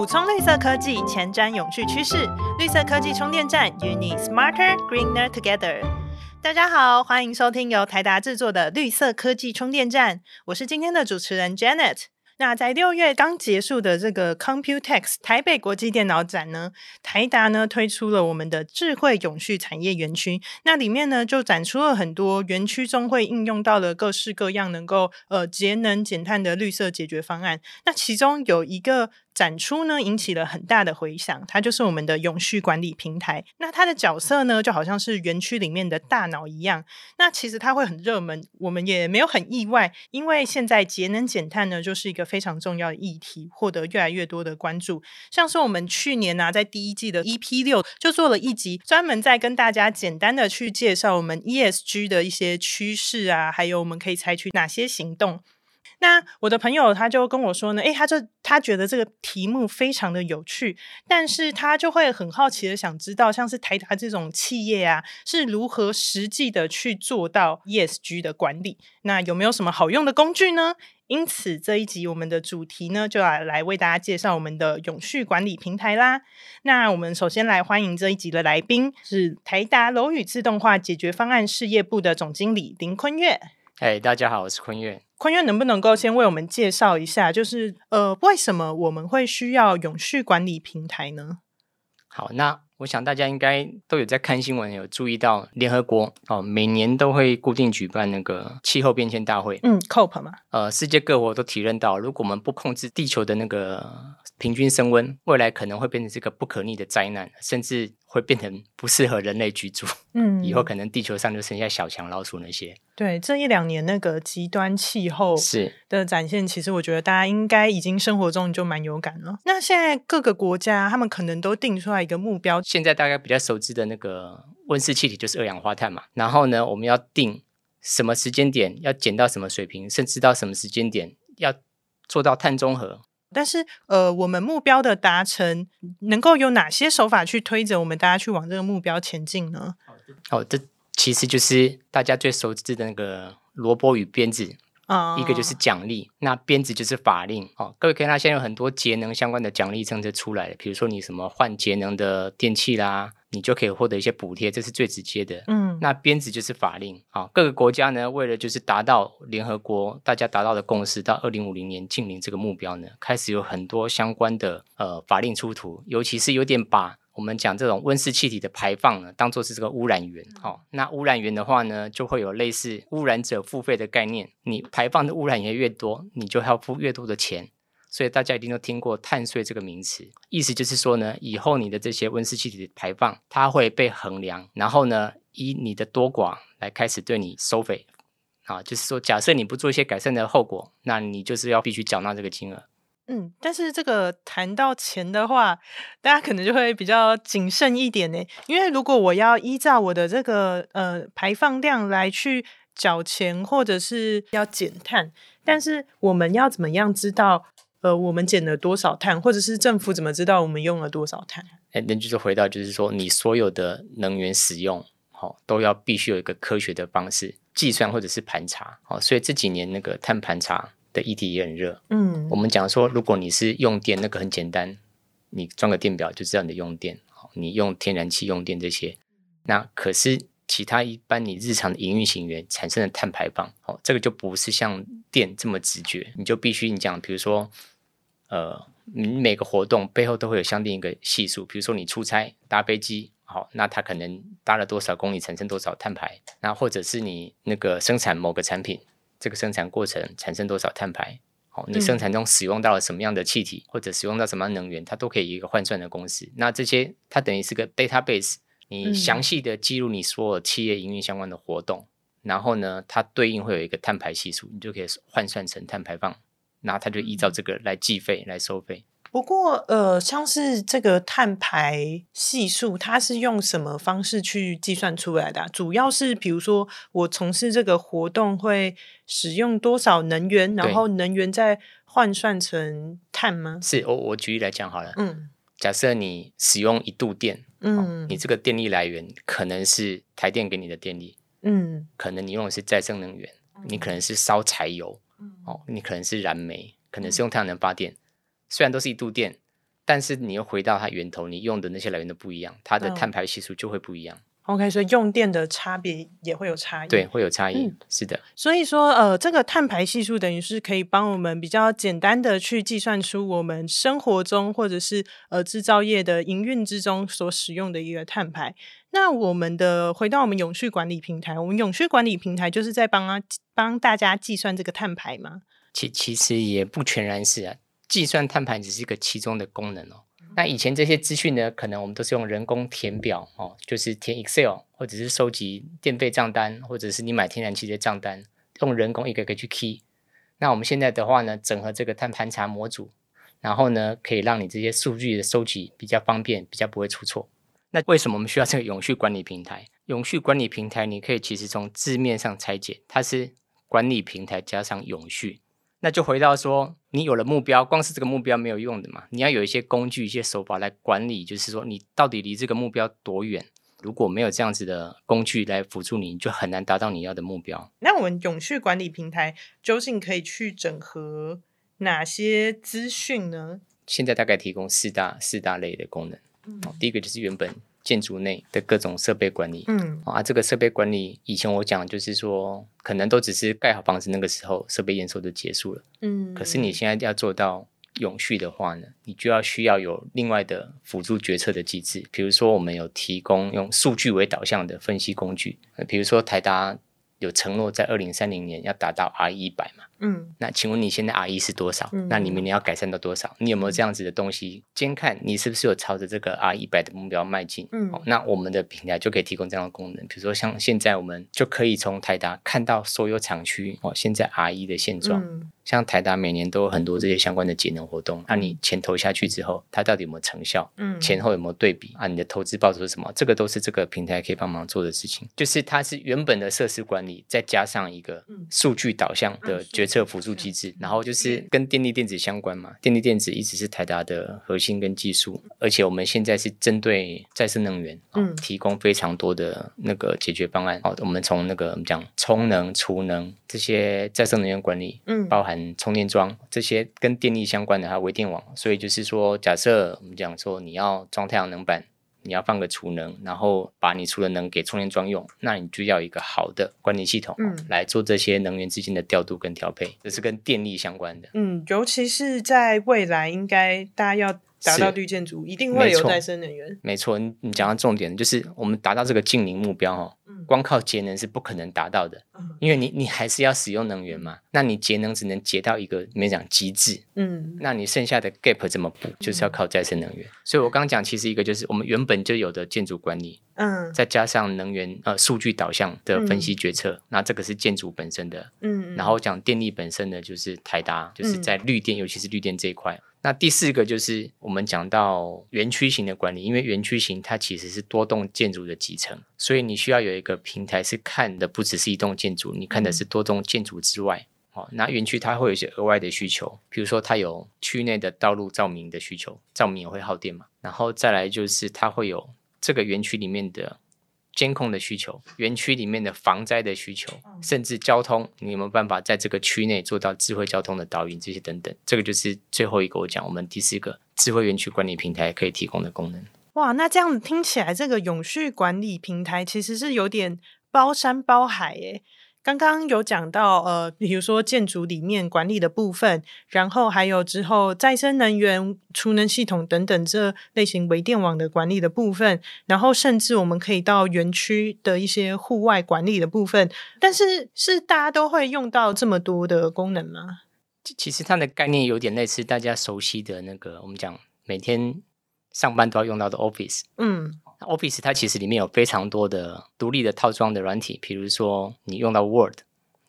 补充绿色科技，前瞻永续趋势。绿色科技充电站与你 smarter greener together。大家好，欢迎收听由台达制作的绿色科技充电站，我是今天的主持人 Janet。那在六月刚结束的这个 Computex 台北国际电脑展呢，台达呢推出了我们的智慧永续产业园区。那里面呢就展出了很多园区中会应用到的各式各样能够呃节能减碳的绿色解决方案。那其中有一个。展出呢引起了很大的回响，它就是我们的永续管理平台。那它的角色呢就好像是园区里面的大脑一样。那其实它会很热门，我们也没有很意外，因为现在节能减碳呢就是一个非常重要的议题，获得越来越多的关注。像是我们去年呢在第一季的 EP 六就做了一集，专门在跟大家简单的去介绍我们 ESG 的一些趋势啊，还有我们可以采取哪些行动。那我的朋友他就跟我说呢，诶，他就他觉得这个题目非常的有趣，但是他就会很好奇的想知道，像是台达这种企业啊，是如何实际的去做到 ESG 的管理？那有没有什么好用的工具呢？因此这一集我们的主题呢，就要来为大家介绍我们的永续管理平台啦。那我们首先来欢迎这一集的来宾是台达楼宇自动化解决方案事业部的总经理林坤月。哎，大家好，我是坤月。坤月能不能够先为我们介绍一下，就是呃，为什么我们会需要永续管理平台呢？好，那我想大家应该都有在看新闻，有注意到联合国哦，每年都会固定举办那个气候变迁大会，嗯，COP 嘛。呃，世界各国都体认到，如果我们不控制地球的那个平均升温，未来可能会变成这个不可逆的灾难，甚至。会变成不适合人类居住，嗯，以后可能地球上就剩下小强老鼠那些。对，这一两年那个极端气候是的展现，其实我觉得大家应该已经生活中就蛮有感了。那现在各个国家他们可能都定出来一个目标，现在大家比较熟知的那个温室气体就是二氧化碳嘛。然后呢，我们要定什么时间点要减到什么水平，甚至到什么时间点要做到碳中和。但是，呃，我们目标的达成能够有哪些手法去推着我们大家去往这个目标前进呢？哦，这其实就是大家最熟知的那个萝卜与鞭子啊，一个就是奖励，那鞭子就是法令。哦，各位可以看，现在有很多节能相关的奖励政策出来了，比如说你什么换节能的电器啦。你就可以获得一些补贴，这是最直接的。嗯，那鞭子就是法令啊。各个国家呢，为了就是达到联合国大家达到的共识，到二零五零年近零这个目标呢，开始有很多相关的呃法令出图，尤其是有点把我们讲这种温室气体的排放呢，当做是这个污染源。好，那污染源的话呢，就会有类似污染者付费的概念，你排放的污染源越多，你就要付越多的钱。所以大家一定都听过碳税这个名词，意思就是说呢，以后你的这些温室气体的排放，它会被衡量，然后呢，以你的多寡来开始对你收费。啊，就是说，假设你不做一些改善的后果，那你就是要必须缴纳这个金额。嗯，但是这个谈到钱的话，大家可能就会比较谨慎一点呢，因为如果我要依照我的这个呃排放量来去缴钱，或者是要减碳，但是我们要怎么样知道？呃，我们减了多少碳，或者是政府怎么知道我们用了多少碳？哎，那就是回到，就是说，你所有的能源使用，好，都要必须有一个科学的方式计算或者是盘查，好，所以这几年那个碳盘查的议题也很热。嗯，我们讲说，如果你是用电，那个很简单，你装个电表就知道你的用电，好，你用天然气用电这些，那可是其他一般你日常的营运行员产生的碳排放，好，这个就不是像电这么直觉，你就必须你讲，比如说。呃，你每个活动背后都会有相应一个系数，比如说你出差搭飞机，好，那它可能搭了多少公里，产生多少碳排，那或者是你那个生产某个产品，这个生产过程产生多少碳排，好，你生产中使用到了什么样的气体，或者使用到什么能源，它都可以一个换算的公式。那这些它等于是个 database，你详细的记录你所有企业营运相关的活动，然后呢，它对应会有一个碳排系数，你就可以换算成碳排放。那它就依照这个来计费来收费。不过，呃，像是这个碳排系数，它是用什么方式去计算出来的？主要是比如说，我从事这个活动会使用多少能源，然后能源再换算成碳吗？是，我我举例来讲好了。嗯，假设你使用一度电，嗯，你这个电力来源可能是台电给你的电力，嗯，可能你用的是再生能源，你可能是烧柴油。嗯哦，你可能是燃煤，可能是用太阳能发电，虽然都是一度电，但是你又回到它源头，你用的那些来源都不一样，它的碳排系数就会不一样。OK，所以用电的差别也会有差异，对，会有差异，是的。所以说，呃，这个碳排系数等于是可以帮我们比较简单的去计算出我们生活中或者是呃制造业的营运之中所使用的一个碳排。那我们的回到我们永续管理平台，我们永续管理平台就是在帮啊帮大家计算这个碳排吗？其其实也不全然是啊，计算碳盘只是一个其中的功能哦。那以前这些资讯呢，可能我们都是用人工填表哦，就是填 Excel，或者是收集电费账单，或者是你买天然气的账单，用人工一个个去 key。那我们现在的话呢，整合这个碳盘查模组，然后呢，可以让你这些数据的收集比较方便，比较不会出错。那为什么我们需要这个永续管理平台？永续管理平台，你可以其实从字面上拆解，它是管理平台加上永续。那就回到说，你有了目标，光是这个目标没有用的嘛？你要有一些工具、一些手法来管理，就是说你到底离这个目标多远？如果没有这样子的工具来辅助你，你就很难达到你要的目标。那我们永续管理平台究竟可以去整合哪些资讯呢？现在大概提供四大四大类的功能。嗯，第一个就是原本。建筑内的各种设备管理，嗯。啊，这个设备管理以前我讲就是说，可能都只是盖好房子那个时候设备验收就结束了，嗯，可是你现在要做到永续的话呢，你就要需要有另外的辅助决策的机制，比如说我们有提供用数据为导向的分析工具，比如说台达有承诺在二零三零年要达到 R 一百嘛。嗯，那请问你现在 R 一是多少？那你明年要改善到多少？你有没有这样子的东西监看？你是不是有朝着这个 R 一百的目标迈进？嗯，那我们的平台就可以提供这样的功能，比如说像现在我们就可以从台达看到所有厂区哦，现在 R 一的现状。像台达每年都有很多这些相关的节能活动，那你钱投下去之后，它到底有没有成效？嗯，前后有没有对比？啊，你的投资报酬是什么？这个都是这个平台可以帮忙做的事情。就是它是原本的设施管理，再加上一个数据导向的决策辅助机制，然后就是跟电力电子相关嘛。电力电子一直是台达的核心跟技术，而且我们现在是针对再生能源，嗯，提供非常多的那个解决方案。哦，我们从那个我们讲充能、储能这些再生能源管理，嗯，包含。充电桩这些跟电力相关的，还有微电网，所以就是说，假设我们讲说你要装太阳能板，你要放个储能，然后把你储的能给充电桩用，那你就要一个好的管理系统，嗯，来做这些能源之间的调度跟调配，这是跟电力相关的。嗯，尤其是在未来，应该大家要达到绿建筑，一定会有再生能源。没错，你你讲到重点，就是我们达到这个净零目标哈。光靠节能是不可能达到的，因为你你还是要使用能源嘛。那你节能只能节到一个没讲极致，嗯，那你剩下的 gap 怎么补？就是要靠再生能源。所以我刚刚讲，其实一个就是我们原本就有的建筑管理，嗯，再加上能源呃数据导向的分析决策，那这个是建筑本身的，嗯，然后讲电力本身的就是台达，就是在绿电，尤其是绿电这一块。那第四个就是我们讲到园区型的管理，因为园区型它其实是多栋建筑的集成，所以你需要有一个平台是看的不只是一栋建筑，你看的是多栋建筑之外。哦，那园区它会有一些额外的需求，比如说它有区内的道路照明的需求，照明也会耗电嘛。然后再来就是它会有这个园区里面的。监控的需求，园区里面的防灾的需求，甚至交通，你有没有办法在这个区内做到智慧交通的导引这些等等？这个就是最后一个我讲，我们第四个智慧园区管理平台可以提供的功能。哇，那这样听起来，这个永续管理平台其实是有点包山包海耶。刚刚有讲到，呃，比如说建筑里面管理的部分，然后还有之后再生能源、储能系统等等这类型微电网的管理的部分，然后甚至我们可以到园区的一些户外管理的部分。但是，是大家都会用到这么多的功能吗？其实它的概念有点类似大家熟悉的那个，我们讲每天上班都要用到的 Office。嗯。Office 它其实里面有非常多的独立的套装的软体，比如说你用到 Word，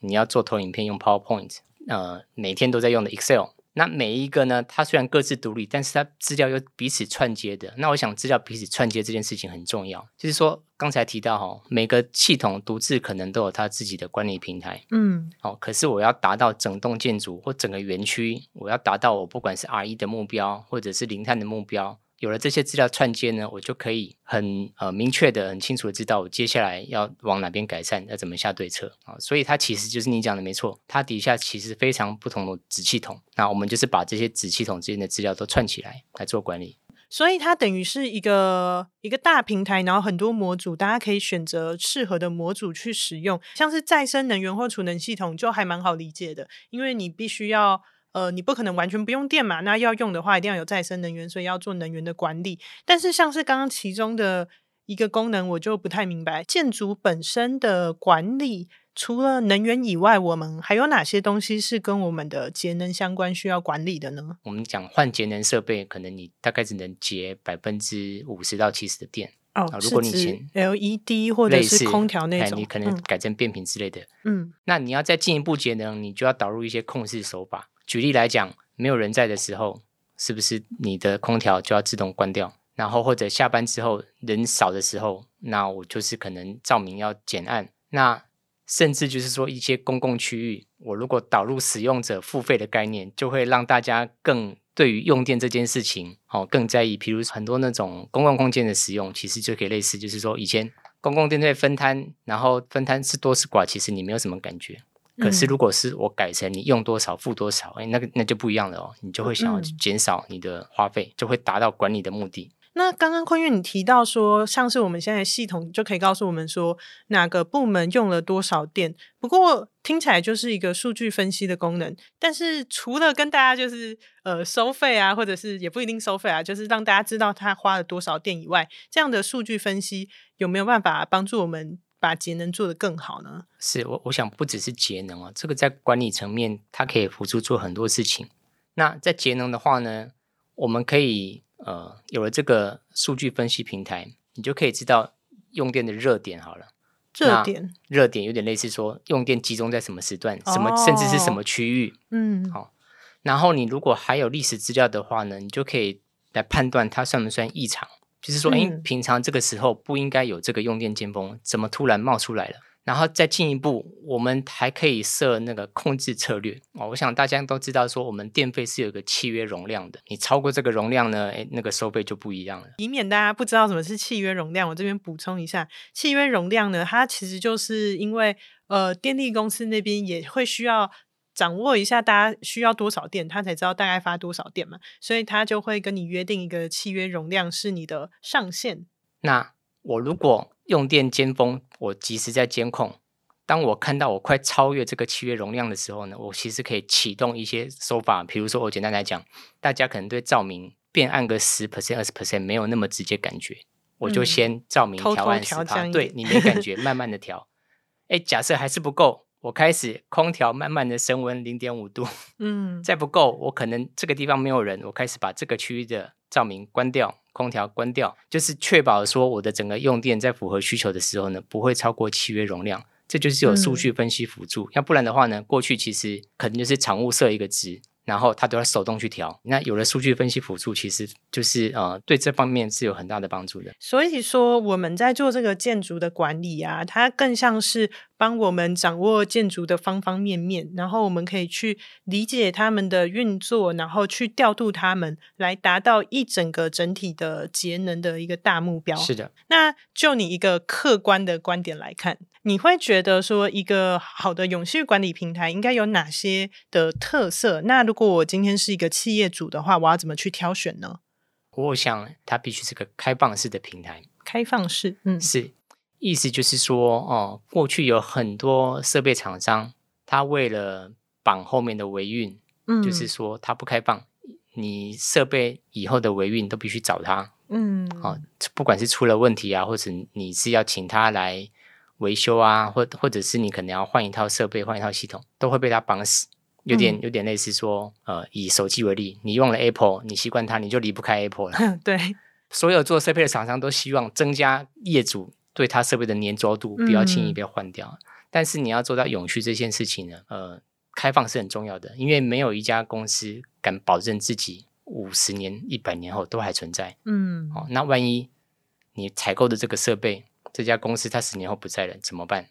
你要做投影片用 PowerPoint，呃，每天都在用的 Excel。那每一个呢，它虽然各自独立，但是它资料又彼此串接的。那我想资料彼此串接这件事情很重要，就是说刚才提到哈，每个系统独自可能都有它自己的管理平台，嗯，好，可是我要达到整栋建筑或整个园区，我要达到我不管是 R 一的目标或者是零碳的目标。有了这些资料串接呢，我就可以很呃明确的、很清楚的知道我接下来要往哪边改善，要怎么下对策啊。所以它其实就是你讲的没错，它底下其实非常不同的子系统。那我们就是把这些子系统之间的资料都串起来来做管理。所以它等于是一个一个大平台，然后很多模组，大家可以选择适合的模组去使用。像是再生能源或储能系统，就还蛮好理解的，因为你必须要。呃，你不可能完全不用电嘛？那要用的话，一定要有再生能源，所以要做能源的管理。但是，像是刚刚其中的一个功能，我就不太明白，建筑本身的管理，除了能源以外，我们还有哪些东西是跟我们的节能相关需要管理的呢？我们讲换节能设备，可能你大概只能节百分之五十到七十的电哦。如果你前 LED 或者是空调那种，你可能改成变频之类的。嗯，那你要再进一步节能，你就要导入一些控制手法。举例来讲，没有人在的时候，是不是你的空调就要自动关掉？然后或者下班之后人少的时候，那我就是可能照明要减暗。那甚至就是说一些公共区域，我如果导入使用者付费的概念，就会让大家更对于用电这件事情哦更在意。比如很多那种公共空间的使用，其实就可以类似，就是说以前公共电费分摊，然后分摊是多是寡，其实你没有什么感觉。可是，如果是我改成你用多少付多少，哎，那个那就不一样了哦。你就会想要减少你的花费，就会达到管理的目的。那刚刚坤月你提到说，像是我们现在系统就可以告诉我们说哪个部门用了多少电。不过听起来就是一个数据分析的功能。但是除了跟大家就是呃收费啊，或者是也不一定收费啊，就是让大家知道他花了多少电以外，这样的数据分析有没有办法帮助我们？把节能做得更好呢？是我我想不只是节能哦，这个在管理层面，它可以辅助做很多事情。那在节能的话呢，我们可以呃有了这个数据分析平台，你就可以知道用电的热点好了。热点热点有点类似说用电集中在什么时段，什么甚至是什么区域。嗯，好。然后你如果还有历史资料的话呢，你就可以来判断它算不算异常。就是说，哎，平常这个时候不应该有这个用电尖峰，怎么突然冒出来了？然后再进一步，我们还可以设那个控制策略哦。我想大家都知道，说我们电费是有个契约容量的，你超过这个容量呢，哎，那个收费就不一样了。以免大家不知道什么是契约容量，我这边补充一下，契约容量呢，它其实就是因为呃，电力公司那边也会需要。掌握一下大家需要多少电，他才知道大概发多少电嘛，所以他就会跟你约定一个契约容量是你的上限。那我如果用电尖峰，我及时在监控，当我看到我快超越这个契约容量的时候呢，我其实可以启动一些手法，比如说我简单来讲，大家可能对照明变暗个十 percent、二十 percent 没有那么直接感觉，我就先照明调暗十帕，对你没感觉，慢慢的调。哎，假设还是不够。我开始空调慢慢的升温零点五度，嗯，再不够，我可能这个地方没有人，我开始把这个区域的照明关掉，空调关掉，就是确保说我的整个用电在符合需求的时候呢，不会超过契约容量，这就是有数据分析辅助，要不然的话呢，过去其实可能就是常务设一个值。然后他都要手动去调，那有了数据分析辅助，其实就是呃对这方面是有很大的帮助的。所以说我们在做这个建筑的管理啊，它更像是帮我们掌握建筑的方方面面，然后我们可以去理解他们的运作，然后去调度他们，来达到一整个整体的节能的一个大目标。是的，那就你一个客观的观点来看。你会觉得说一个好的永续管理平台应该有哪些的特色？那如果我今天是一个企业主的话，我要怎么去挑选呢？我想它必须是个开放式的平台。开放式，嗯，是意思就是说，哦，过去有很多设备厂商，他为了绑后面的维运，嗯，就是说他不开放，你设备以后的维运都必须找他，嗯，哦，不管是出了问题啊，或者你是要请他来。维修啊，或或者是你可能要换一套设备，换一套系统，都会被他绑死。有点有点类似说，呃，以手机为例，你用了 Apple，你习惯它，你就离不开 Apple 了。对，所有做设备的厂商都希望增加业主对它设备的粘着度，不要轻易被换掉。但是你要做到永续这件事情呢，呃，开放是很重要的，因为没有一家公司敢保证自己五十年、一百年后都还存在。嗯，哦，那万一你采购的这个设备，这家公司它十年后不在了怎么办？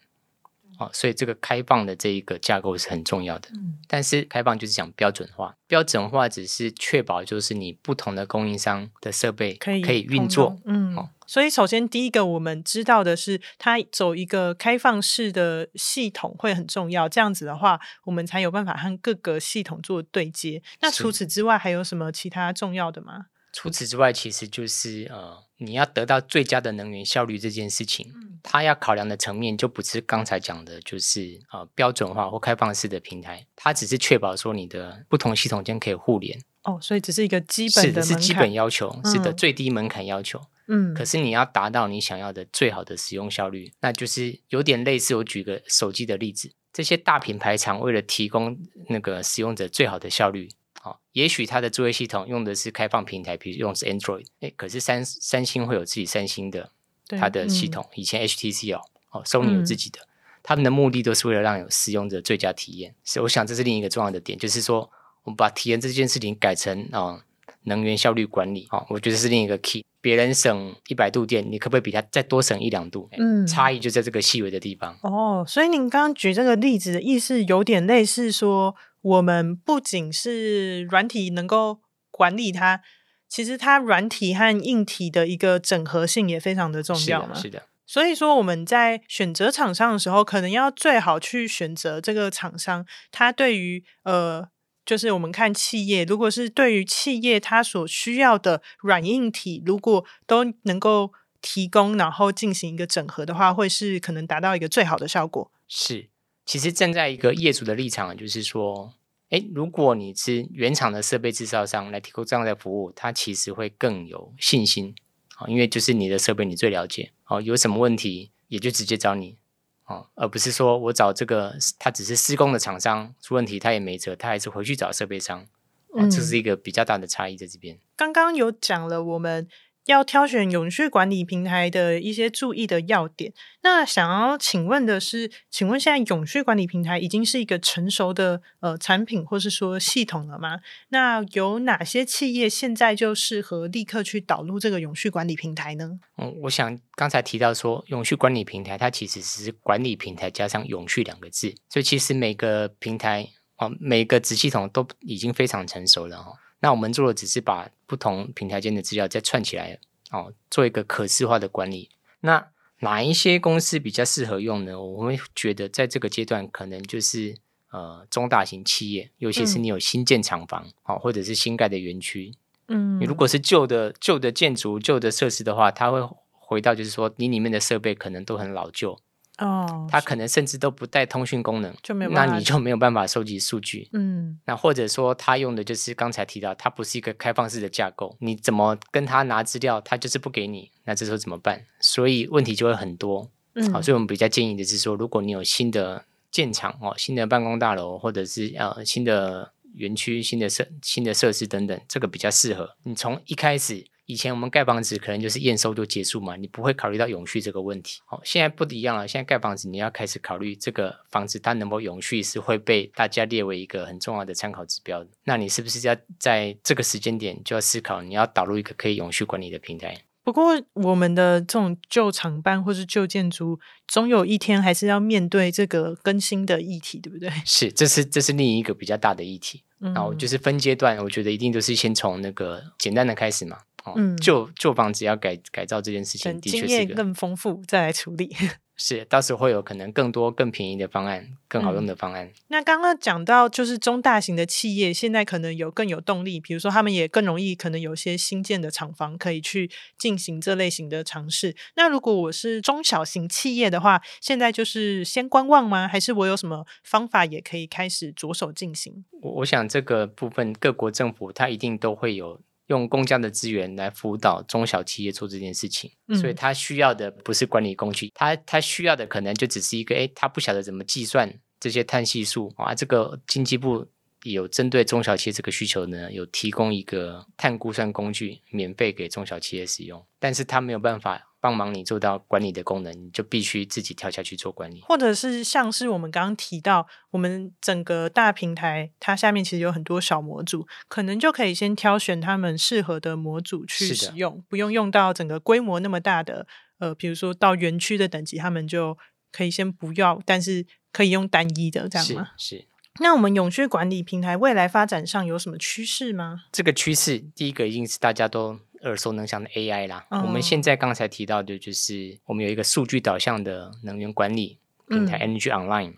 哦，所以这个开放的这一个架构是很重要的。嗯，但是开放就是讲标准化，标准化只是确保就是你不同的供应商的设备可以可以运作。嗯，所以首先第一个我们知道的是，它走一个开放式的系统会很重要。这样子的话，我们才有办法和各个系统做对接。那除此之外，还有什么其他重要的吗？除此之外，其实就是呃，你要得到最佳的能源效率这件事情，它要考量的层面就不是刚才讲的，就是呃标准化或开放式的平台，它只是确保说你的不同系统间可以互联。哦，所以只是一个基本的是基本要求，是的最低门槛要求。嗯，可是你要达到你想要的最好的使用效率，那就是有点类似。我举个手机的例子，这些大品牌厂为了提供那个使用者最好的效率。好，也许它的作业系统用的是开放平台，比如用是 Android，哎，可是三三星会有自己三星的它的系统，以前 HTC 哦，哦，Sony 有自己的，他们的目的都是为了让有使用者最佳体验。所以我想这是另一个重要的点，就是说我们把体验这件事情改成啊能源效率管理啊，我觉得是另一个 key。别人省一百度电，你可不可以比他再多省一两度？嗯，差异就在这个细微的地方。哦，所以您刚刚举这个例子的意思有点类似说。我们不仅是软体能够管理它，其实它软体和硬体的一个整合性也非常的重要嘛。是的，所以说我们在选择厂商的时候，可能要最好去选择这个厂商，它对于呃，就是我们看企业，如果是对于企业它所需要的软硬体，如果都能够提供，然后进行一个整合的话，会是可能达到一个最好的效果。是。其实站在一个业主的立场，就是说，哎，如果你是原厂的设备制造商来提供这样的服务，他其实会更有信心啊，因为就是你的设备你最了解哦，有什么问题也就直接找你哦，而不是说我找这个他只是施工的厂商出问题他也没辙，他还是回去找设备商，哦，这是一个比较大的差异在这边。刚刚有讲了我们。要挑选永续管理平台的一些注意的要点。那想要请问的是，请问现在永续管理平台已经是一个成熟的呃产品，或是说系统了吗？那有哪些企业现在就适合立刻去导入这个永续管理平台呢？嗯，我想刚才提到说，永续管理平台它其实是管理平台加上永续两个字，所以其实每个平台哦，每个子系统都已经非常成熟了哈。那我们做的只是把不同平台间的资料再串起来，哦，做一个可视化的管理。那哪一些公司比较适合用呢？我们觉得在这个阶段，可能就是呃中大型企业，尤其是你有新建厂房，哦，或者是新盖的园区。嗯，你如果是旧的旧的建筑、旧的设施的话，它会回到就是说，你里面的设备可能都很老旧。哦，它可能甚至都不带通讯功能，就没有，那你就没有办法收集数据。嗯，那或者说它用的就是刚才提到，它不是一个开放式的架构，你怎么跟他拿资料，他就是不给你，那这时候怎么办？所以问题就会很多。嗯，好，所以我们比较建议的是说，如果你有新的建厂哦，新的办公大楼，或者是呃新的园区、新的设、新的设施等等，这个比较适合你从一开始。以前我们盖房子可能就是验收就结束嘛，你不会考虑到永续这个问题。哦，现在不一样了，现在盖房子你要开始考虑这个房子它能否永续，是会被大家列为一个很重要的参考指标的。那你是不是要在这个时间点就要思考，你要导入一个可以永续管理的平台？不过我们的这种旧厂办或是旧建筑，总有一天还是要面对这个更新的议题，对不对？是，这是这是另一个比较大的议题。然后就是分阶段，我觉得一定都是先从那个简单的开始嘛。嗯，旧旧房子要改改造这件事情，的确是更丰富，再来处理。是，到时候会有可能更多更便宜的方案，更好用的方案。那刚刚讲到，就是中大型的企业现在可能有更有动力，比如说他们也更容易，可能有些新建的厂房可以去进行这类型的尝试。那如果我是中小型企业的话，现在就是先观望吗？还是我有什么方法也可以开始着手进行？我我想这个部分，各国政府它一定都会有。用公家的资源来辅导中小企业做这件事情，所以他需要的不是管理工具，他他需要的可能就只是一个，哎，他不晓得怎么计算这些碳系数啊。这个经济部有针对中小企业这个需求呢，有提供一个碳估算工具，免费给中小企业使用，但是它没有办法。帮忙你做到管理的功能，你就必须自己跳下去做管理，或者是像是我们刚刚提到，我们整个大平台它下面其实有很多小模组，可能就可以先挑选他们适合的模组去使用，不用用到整个规模那么大的，呃，比如说到园区的等级，他们就可以先不要，但是可以用单一的这样吗？是。那我们永续管理平台未来发展上有什么趋势吗？这个趋势，第一个一定是大家都耳熟能详的 AI 啦。我们现在刚才提到的，就是我们有一个数据导向的能源管理平台 Energy Online，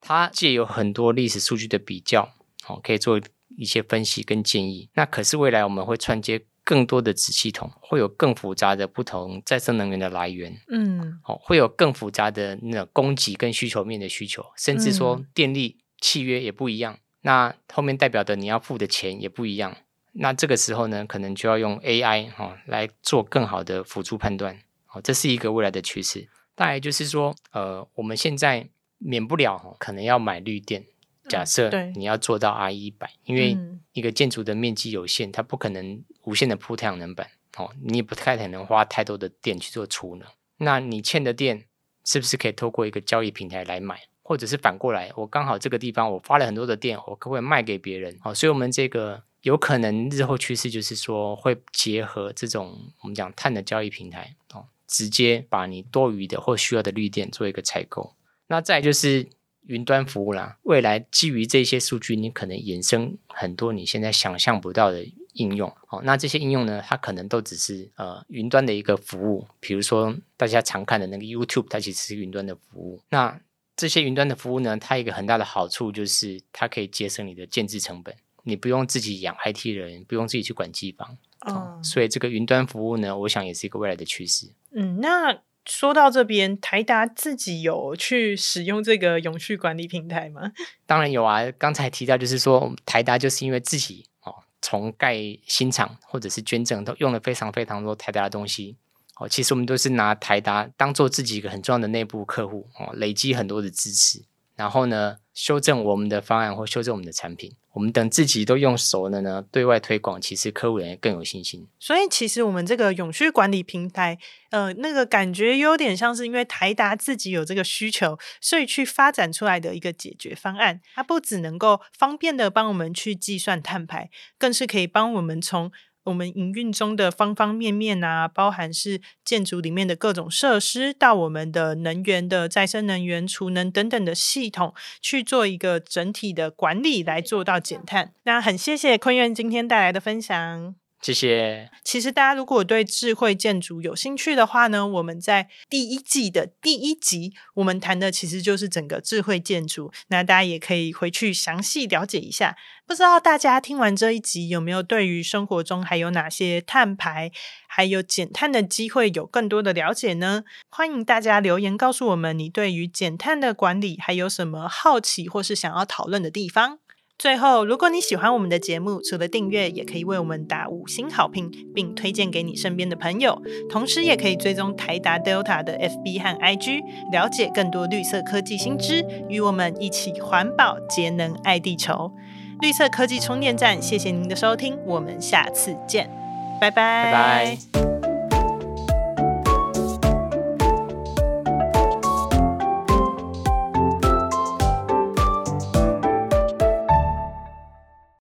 它借有很多历史数据的比较，好，可以做一些分析跟建议。那可是未来我们会串接更多的子系统，会有更复杂的不同再生能源的来源。嗯，好，会有更复杂的那供给跟需求面的需求，甚至说电力。契约也不一样，那后面代表的你要付的钱也不一样。那这个时候呢，可能就要用 AI 哈来做更好的辅助判断。好，这是一个未来的趋势。大概就是说，呃，我们现在免不了可能要买绿电。假设你要做到 R 一百，因为一个建筑的面积有限，它不可能无限的铺太阳能板。哦，你也不太可能花太多的电去做储能。那你欠的电是不是可以透过一个交易平台来买？或者是反过来，我刚好这个地方我发了很多的电，我可不可以卖给别人？好，所以我们这个有可能日后趋势就是说会结合这种我们讲碳的交易平台哦，直接把你多余的或需要的绿电做一个采购。那再就是云端服务啦，未来基于这些数据，你可能衍生很多你现在想象不到的应用。哦，那这些应用呢，它可能都只是呃云端的一个服务，比如说大家常看的那个 YouTube，它其实是云端的服务。那这些云端的服务呢，它一个很大的好处就是它可以节省你的建制成本，你不用自己养 IT 人，不用自己去管机房。哦，所以这个云端服务呢，我想也是一个未来的趋势。嗯，那说到这边，台达自己有去使用这个永续管理平台吗？当然有啊，刚才提到就是说，台达就是因为自己哦，从盖新厂或者是捐赠都用了非常非常多台达的东西。哦，其实我们都是拿台达当做自己一个很重要的内部客户哦，累积很多的支持，然后呢，修正我们的方案或修正我们的产品。我们等自己都用熟了呢，对外推广，其实客户也更有信心。所以，其实我们这个永续管理平台，呃，那个感觉有点像是因为台达自己有这个需求，所以去发展出来的一个解决方案。它不只能够方便的帮我们去计算碳排，更是可以帮我们从。我们营运中的方方面面啊，包含是建筑里面的各种设施，到我们的能源的再生能源、储能等等的系统，去做一个整体的管理，来做到减碳。那很谢谢坤院今天带来的分享。谢谢。其实大家如果对智慧建筑有兴趣的话呢，我们在第一季的第一集，我们谈的其实就是整个智慧建筑。那大家也可以回去详细了解一下。不知道大家听完这一集，有没有对于生活中还有哪些碳排，还有减碳的机会有更多的了解呢？欢迎大家留言告诉我们，你对于减碳的管理还有什么好奇或是想要讨论的地方。最后，如果你喜欢我们的节目，除了订阅，也可以为我们打五星好评，并推荐给你身边的朋友。同时，也可以追踪台达 Delta 的 FB 和 IG，了解更多绿色科技新知，与我们一起环保节能爱地球。绿色科技充电站，谢谢您的收听，我们下次见，拜拜。